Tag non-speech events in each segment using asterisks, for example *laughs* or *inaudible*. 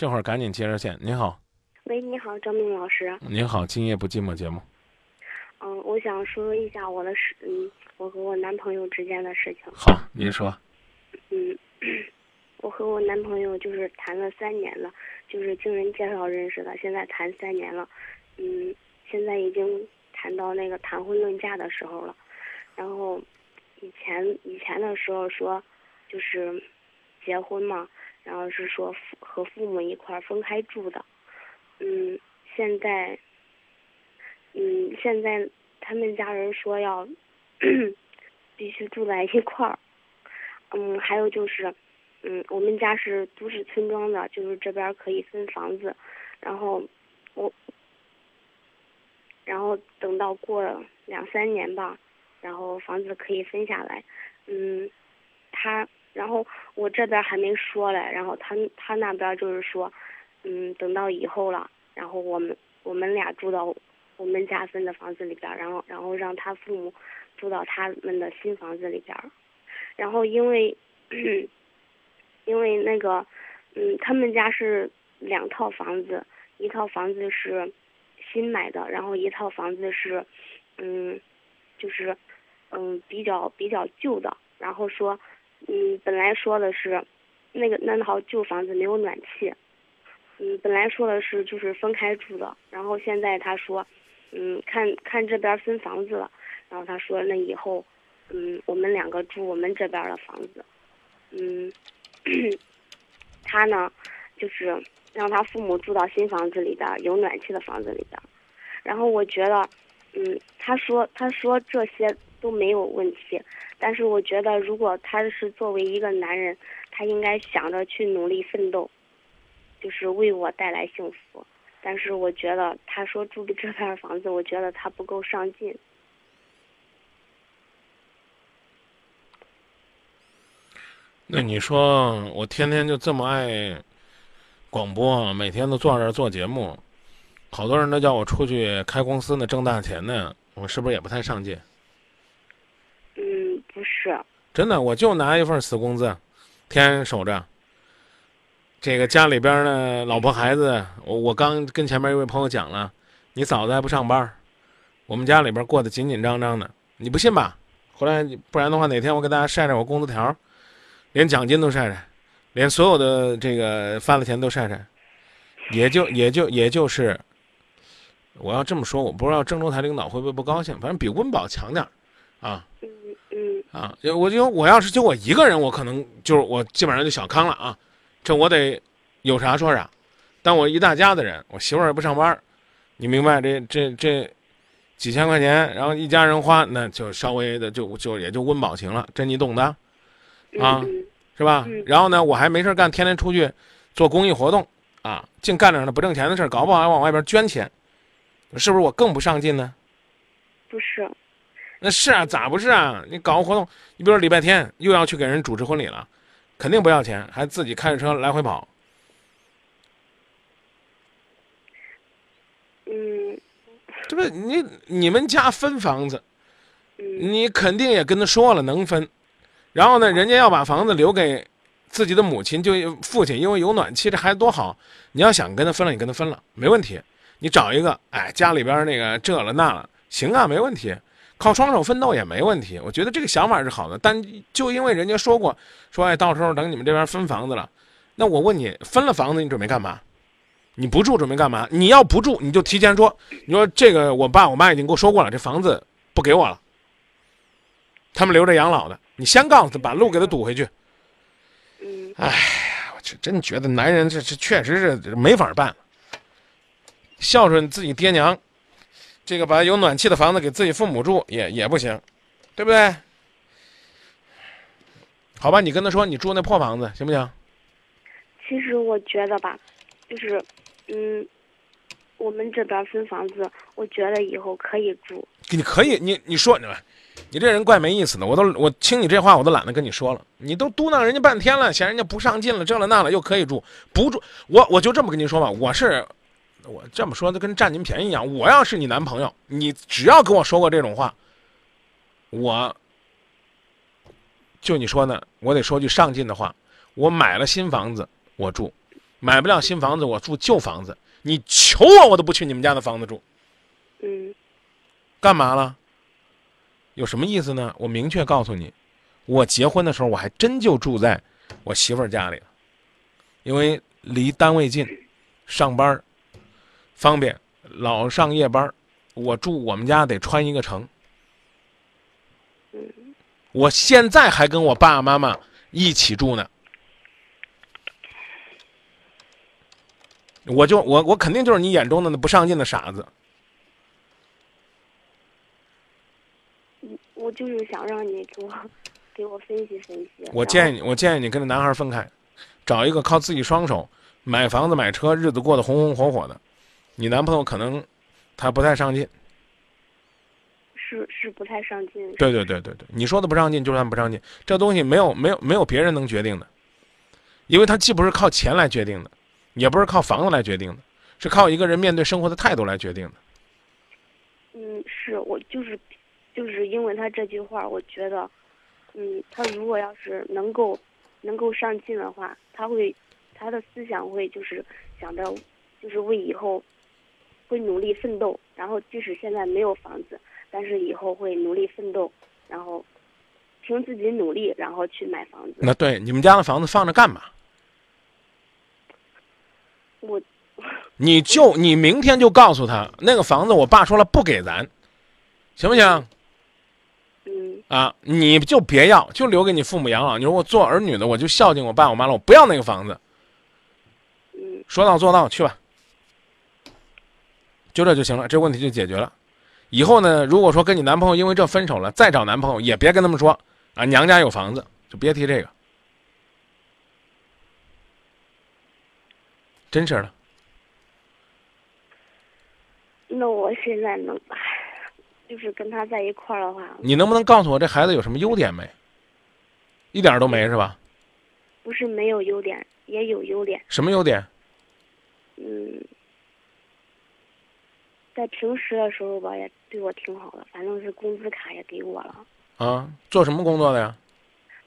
这会儿赶紧接热线。您好，喂，你好，张明老师。您好，今夜不寂寞节目。嗯，我想说一下我的事，嗯，我和我男朋友之间的事情。好，您说。嗯，*clears throat* 我和我男朋友就是谈了三年了，就是经人介绍认识的，现在谈三年了。嗯，现在已经谈到那个谈婚论嫁的时候了。然后，以前以前的时候说，就是结婚嘛，然后是说和父母一块分开住的。嗯，现在。嗯，现在他们家人说要 *coughs* 必须住在一块儿。嗯，还有就是，嗯，我们家是都市村庄的，就是这边可以分房子。然后我，然后等到过两三年吧，然后房子可以分下来。嗯，他，然后我这边还没说嘞，然后他他那边就是说，嗯，等到以后了，然后我们我们俩住到。我们家分的房子里边，然后然后让他父母住到他们的新房子里边，然后因为因为那个嗯，他们家是两套房子，一套房子是新买的，然后一套房子是嗯，就是嗯比较比较旧的，然后说嗯本来说的是那个那套旧房子没有暖气，嗯本来说的是就是分开住的，然后现在他说。嗯，看看这边分房子了，然后他说那以后，嗯，我们两个住我们这边的房子，嗯，*coughs* 他呢，就是让他父母住到新房子里边有暖气的房子里边，然后我觉得，嗯，他说他说这些都没有问题，但是我觉得如果他是作为一个男人，他应该想着去努力奋斗，就是为我带来幸福。但是我觉得他说住的这片房子，我觉得他不够上进。那你说我天天就这么爱广播，每天都坐这儿做节目，好多人都叫我出去开公司呢，挣大钱呢，我是不是也不太上进？是。真的，我就拿一份死工资，天天守着。这个家里边呢，老婆孩子，我我刚跟前面一位朋友讲了，你嫂子还不上班，我们家里边过得紧紧张张的，你不信吧？回来不然的话，哪天我给大家晒晒我工资条，连奖金都晒晒，连所有的这个发的钱都晒晒，也就也就也就是，我要这么说，我不知道郑州台领导会不会不高兴，反正比温饱强点啊，嗯嗯啊，我就我要是就我一个人，我可能就是我基本上就小康了啊。这我得有啥说啥，但我一大家子人，我媳妇儿也不上班，你明白这这这几千块钱，然后一家人花，那就稍微的就就也就温饱型了，这你懂的啊，是吧？然后呢，我还没事干，天天出去做公益活动啊，净干点那不挣钱的事搞不好还往外边捐钱，是不是我更不上进呢？不是，那是啊，咋不是啊？你搞个活动，你比如说礼拜天又要去给人主持婚礼了。肯定不要钱，还自己开着车来回跑。嗯，这不你你们家分房子，你肯定也跟他说了能分，然后呢，人家要把房子留给自己的母亲，就父亲，因为有暖气，这孩子多好。你要想跟他分了，你跟他分了，没问题。你找一个，哎，家里边那个这了那了，行啊，没问题。靠双手奋斗也没问题，我觉得这个想法是好的，但就因为人家说过，说哎，到时候等你们这边分房子了，那我问你，分了房子你准备干嘛？你不住准备干嘛？你要不住，你就提前说，你说这个我爸我妈已经跟我说过了，这房子不给我了，他们留着养老的，你先告诉他，把路给他堵回去。嗯。哎，我这真觉得男人这这确实是没法办，孝顺自己爹娘。这个把有暖气的房子给自己父母住也也不行，对不对？好吧，你跟他说你住那破房子行不行？其实我觉得吧，就是，嗯，我们这边分房子，我觉得以后可以住。你可以，你你说你，你这人怪没意思的。我都我听你这话，我都懒得跟你说了。你都嘟囔人家半天了，嫌人家不上进了，这了那了，又可以住不住？我我就这么跟您说吧，我是。我这么说，就跟占您便宜一样。我要是你男朋友，你只要跟我说过这种话，我就你说呢，我得说句上进的话。我买了新房子，我住，买不了新房子，我住旧房子。你求我，我都不去你们家的房子住。嗯干嘛了？有什么意思呢？我明确告诉你，我结婚的时候我还真就住在我媳妇儿家里了，因为离单位近，上班儿方便，老上夜班儿，我住我们家得穿一个城。嗯我现在还跟我爸爸妈妈一起住呢。我就我我肯定就是你眼中的那不上进的傻子。我就是想让你给我给我分析分析。我建议你，我建议你跟这男孩分开，找一个靠自己双手买房子、买车，日子过得红红火火的。你男朋友可能他不太上进，是是不太上进。对对对对对，你说的不上进就算不上进，这东西没有没有没有别人能决定的，因为他既不是靠钱来决定的，也不是靠房子来决定的，是靠一个人面对生活的态度来决定的。嗯，是我就是就是因为他这句话，我觉得，嗯，他如果要是能够能够上进的话，他会他的思想会就是想着就是为以后会努力奋斗，然后即使现在没有房子，但是以后会努力奋斗，然后凭自己努力，然后去买房子。那对你们家的房子放着干嘛？我 *laughs* 你就你明天就告诉他，那个房子我爸说了不给咱，行不行？嗯啊，你就别要，就留给你父母养老。你说我做儿女的，我就孝敬我爸我妈了，我不要那个房子。嗯说到做到，去吧，就这就行了，这问题就解决了。以后呢，如果说跟你男朋友因为这分手了，再找男朋友也别跟他们说啊，娘家有房子，就别提这个。真事儿了，那我现在能，就是跟他在一块儿的话，你能不能告诉我这孩子有什么优点没？一点儿都没是吧？不是没有优点，也有优点。什么优点？嗯，在平时的时候吧，也对我挺好的，反正是工资卡也给我了。啊，做什么工作的呀？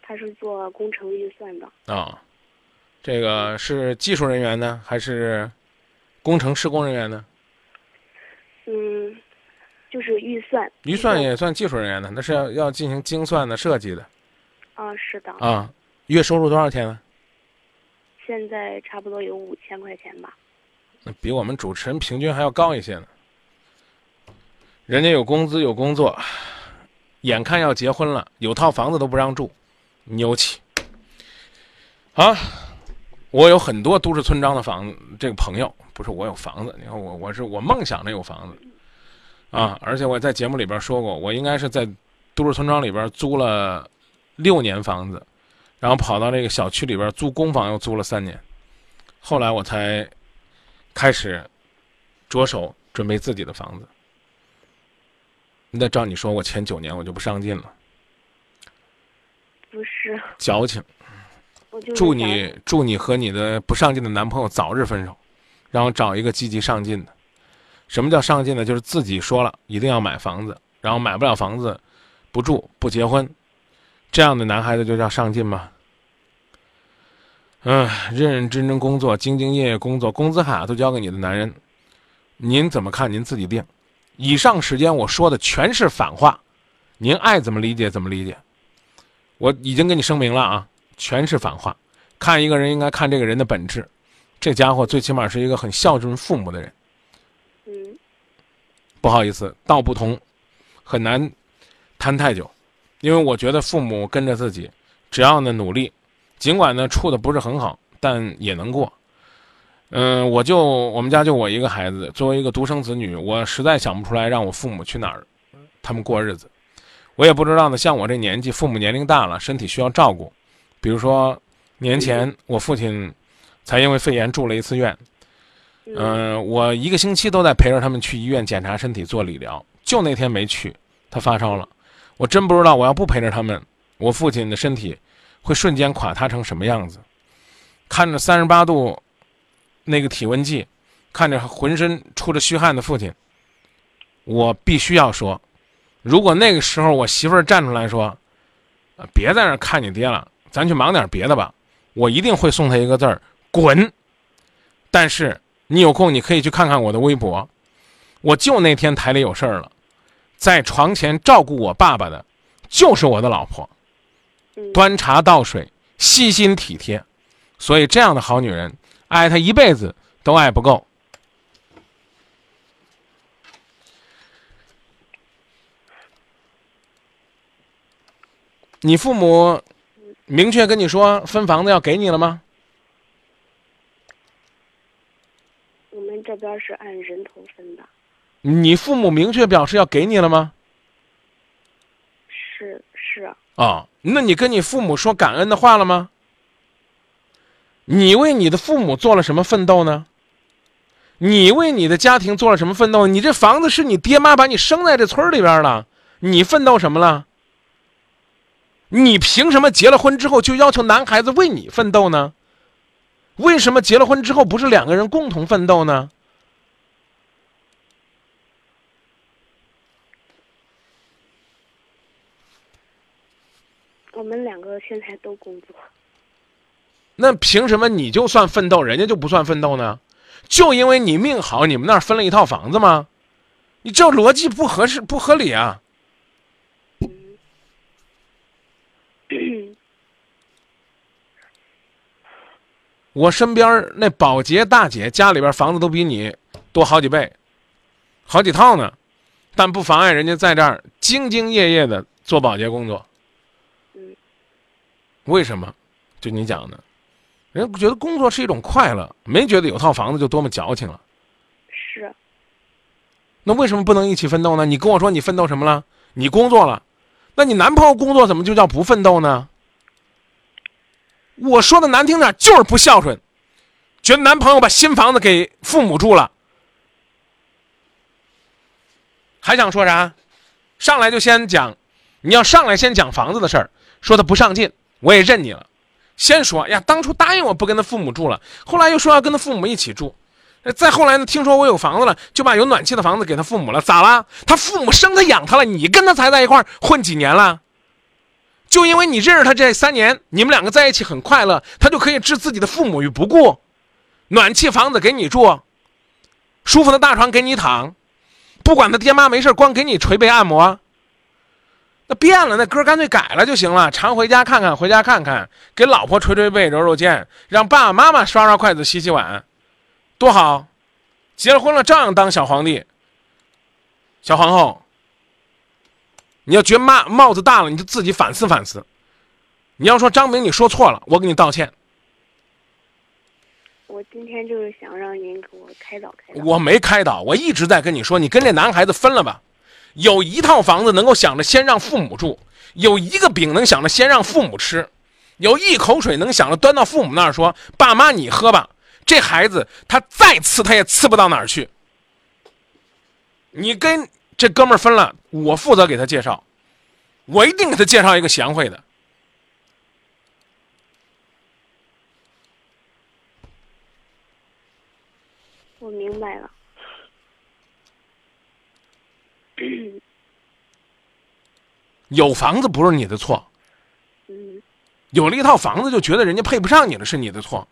他是做工程预算的，啊，这个是技术人员呢，还是工程施工人员呢？嗯，就是预算。预算也算技术人员呢，那是要要进行精算的设计的啊，是的，啊。月收入多少钱呢？现在差不多有五千块钱吧。那比我们主持人平均还要高一些呢。人家有工资有工作，眼看要结婚了，有套房子都不让住，牛气啊！我有很多都市村庄的房子，这个朋友不是我有房子，你看我我是我梦想着有房子啊！而且我在节目里边说过，我应该是在都市村庄里边租了六年房子，然后跑到这个小区里边租公房又租了三年，后来我才开始着手准备自己的房子。那照你说，我前九年我就不上进了，不是，矫情。祝你祝你和你的不上进的男朋友早日分手，然后找一个积极上进的。什么叫上进呢？就是自己说了一定要买房子，然后买不了房子，不住不结婚，这样的男孩子就叫上进吗？嗯，认认真真工作，兢兢业业工作，工资卡都交给你的男人，您怎么看？您自己定。以上时间我说的全是反话，您爱怎么理解怎么理解。我已经跟你声明了啊，全是反话。看一个人应该看这个人的本质，这家伙最起码是一个很孝顺父母的人。嗯不好意思，道不同，很难谈太久，因为我觉得父母跟着自己，只要呢努力，尽管呢处的不是很好，但也能过。嗯，我就我们家就我一个孩子，作为一个独生子女，我实在想不出来让我父母去哪儿，他们过日子。我也不知道呢，像我这年纪，父母年龄大了，身体需要照顾，比如说年前我父亲才因为肺炎住了一次院，嗯嗯、我一个星期都在陪着他们去医院检查身体、做理疗，就那天没去，他发烧了。我真不知道，我要不陪着他们，我父亲的身体会瞬间垮塌成什么样子。看着三十八度那个体温计，看着浑身出着虚汗的父亲，我必须要说，如果那个时候我媳妇儿站出来说，呃别在那儿看你爹了，咱去忙点别的吧，我一定会送他一个字儿：滚。但是你有空你可以去看看我的微博，我就那天台里有事儿了，在床前照顾我爸爸的，就是我的老婆，嗯端茶倒水，细心体贴，所以这样的好女人，爱他一辈子都爱不够。你父母明确跟你说分房子要给你了吗？我们这边是按人头分的，你父母明确表示要给你了吗？是是，啊、那你跟你父母说感恩的话了吗？你为你的父母做了什么奋斗呢？你为你的家庭做了什么奋斗？你这房子是你爹妈把你生在这村里边了，你奋斗什么了？你凭什么结了婚之后就要求男孩子为你奋斗呢？为什么结了婚之后不是两个人共同奋斗呢？我们两个现在都工作，那凭什么你就算奋斗，人家就不算奋斗呢？就因为你命好，你们那儿分了一套房子吗？你这逻辑不合适，不合理啊！我身边那保洁大姐家里边房子都比你多好几倍，好几套呢，但不妨碍人家在这儿兢兢业业的做保洁工作。嗯为什么？就你讲的，人家觉得工作是一种快乐，没觉得有套房子就多么矫情了。是那为什么不能一起奋斗呢？你跟我说你奋斗什么了？你工作了，那你男朋友工作怎么就叫不奋斗呢？我说的难听点，就是不孝顺，觉得男朋友把新房子给父母住了，还想说啥？上来就先讲，你要上来先讲房子的事儿，说他不上进，我也认你了。先说呀，当初答应我不跟他父母住了，后来又说要跟他父母一起住，再后来呢，听说我有房子了，就把有暖气的房子给他父母了，咋了？他父母生他养他了，你跟他才在一块混几年了？就因为你认识他这三年，你们两个在一起很快乐，他就可以置自己的父母于不顾，暖气房子给你住，舒服的大床给你躺，不管他爹妈没事，光给你捶背按摩。那变了，那歌干脆改了就行了。常回家看看，回家看看，给老婆捶捶背、揉揉肩，让爸爸妈妈刷刷筷子、洗洗碗，多好！结了婚了照样当小皇帝、小皇后。你要觉得帽帽子大了，你就自己反思反思。你要说张明你说错了，我给你道歉。我今天就是想让您给我开导开导。我没开导，我一直在跟你说，你跟这男孩子分了吧。有一套房子能够想着先让父母住，有一个饼能想着先让父母吃，有一口水能想着端到父母那儿说：“爸妈你喝吧。”这孩子他再次他也次不到哪儿去。你跟这哥们儿分了，我负责给他介绍，我一定给他介绍一个贤惠的。我明白了。有房子不是你的错，嗯有了一套房子就觉得人家配不上你了是你的错，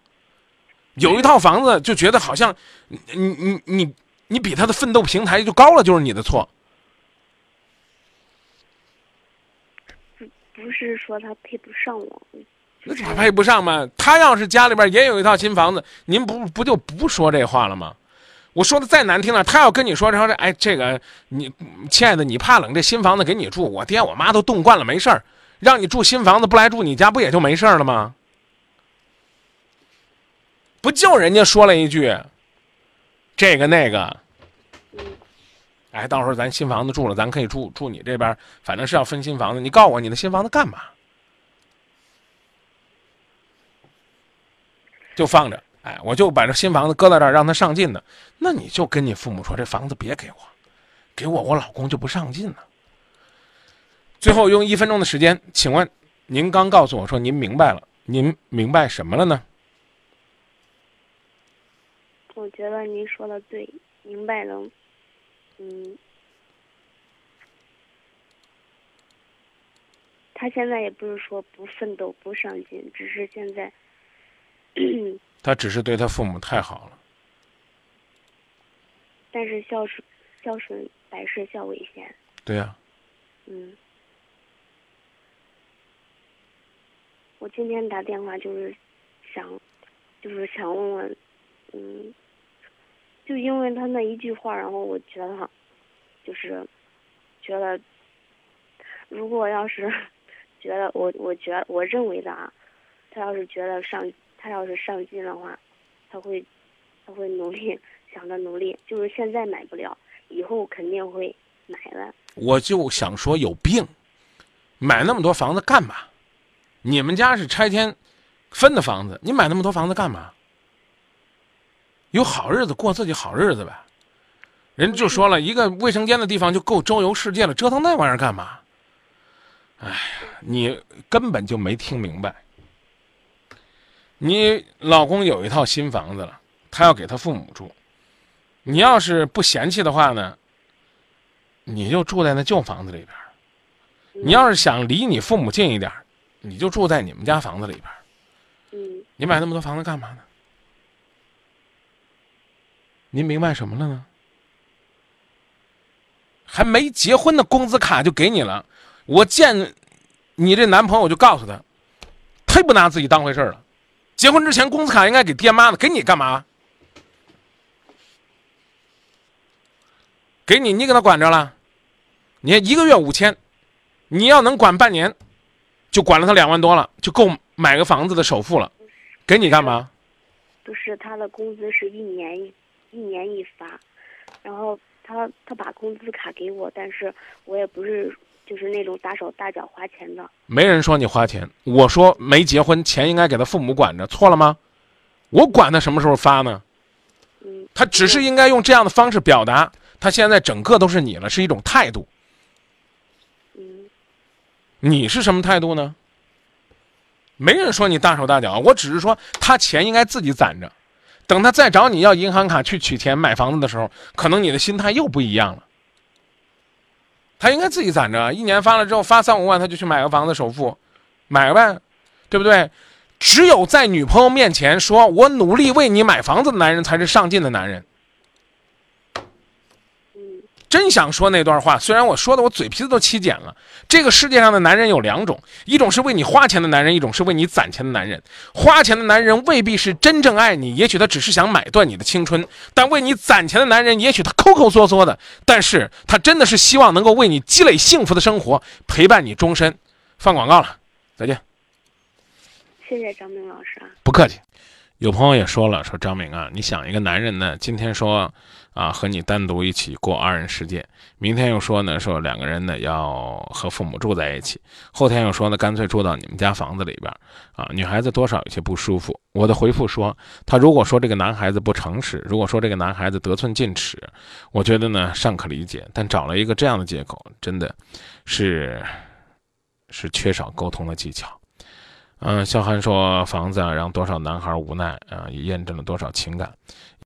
有一套房子就觉得好像你你你你你比他的奋斗平台就高了就是你的错。不是说他配不上我，那咋配不上嘛？他要是家里边也有一套新房子，您不不就不说这话了吗？我说的再难听了，他要跟你说说这，哎，这个你亲爱的，你怕冷，这新房子给你住，我爹我妈都冻惯了，没事儿，让你住新房子不来住你家，不也就没事儿了吗？不就人家说了一句，这个那个，哎，到时候咱新房子住了，咱可以住住你这边，反正是要分新房子，你告诉我你的新房子干嘛？就放着，哎，我就把这新房子搁在这儿让他上进的，那你就跟你父母说，这房子别给我，给我我老公就不上进了。最后用一分钟的时间，请问您刚告诉我说您明白了，您明白什么了呢？我觉得您说的对，明白了。嗯，他现在也不是说不奋斗、不上进，只是现在，他只是对他父母太好了。但是孝顺孝顺百事孝为先。对呀、嗯。我今天打电话就是想，就是想问问，嗯，就因为他那一句话，然后我觉得，就是觉得，如果要是觉得我，我觉得我认为的啊，他要是觉得上，他要是上进的话，他会，他会努力，想着努力，就是现在买不了，以后肯定会买的。我就想说有病，买那么多房子干嘛？你们家是拆迁分的房子，你买那么多房子干嘛？有好日子过自己好日子呗。人就说了一个卫生间的地方就够周游世界了，折腾那玩意儿干嘛？哎呀，你根本就没听明白。你老公有一套新房子了，他要给他父母住。你要是不嫌弃的话呢，你就住在那旧房子里边儿。你要是想离你父母近一点儿，你就住在你们家房子里边儿。嗯，你买那么多房子干嘛呢？您明白什么了呢？还没结婚的工资卡就给你了，我见你这男朋友我就告诉他，忒不拿自己当回事儿了。结婚之前工资卡应该给爹妈的，给你干嘛？给你，你给他管着了。你一个月五千，你要能管半年，就管了他两万多了，就够买个房子的首付了。给你干嘛？不是他的工资是一年一一年一发，然后他他把工资卡给我，但是我也不是就是那种大手大脚花钱的。没人说你花钱，我说没结婚，钱应该给他父母管着，错了吗？我管他什么时候发呢？嗯，他只是应该用这样的方式表达，他现在整个都是你了，是一种态度。嗯你是什么态度呢？没人说你大手大脚，我只是说他钱应该自己攒着，等他再找你要银行卡去取钱买房子的时候，可能你的心态又不一样了。他应该自己攒着，一年发了之后发三五万，他就去买个房子首付，买个呗，对不对？只有在女朋友面前说我努力为你买房子的男人才是上进的男人。嗯真想说那段话，虽然我说的我嘴皮子都起茧了。这个世界上的男人有两种，一种是为你花钱的男人，一种是为你攒钱的男人。花钱的男人未必是真正爱你，也许他只是想买断你的青春；但为你攒钱的男人，也许他抠抠缩缩的，但是他真的是希望能够为你积累幸福的生活，陪伴你终身。放广告了，再见。谢谢张明老师啊。不客气。有朋友也说了，说张明啊，你想一个男人呢，今天说啊和你单独一起过二人世界，明天又说呢说两个人呢要和父母住在一起，后天又说呢干脆住到你们家房子里边啊，女孩子多少有些不舒服。我的回复说，他如果说这个男孩子不诚实，如果说这个男孩子得寸进尺，我觉得呢尚可理解，但找了一个这样的借口，真的是是缺少沟通的技巧。嗯，肖涵说房子啊，让多少男孩无奈啊，也验证了多少情感。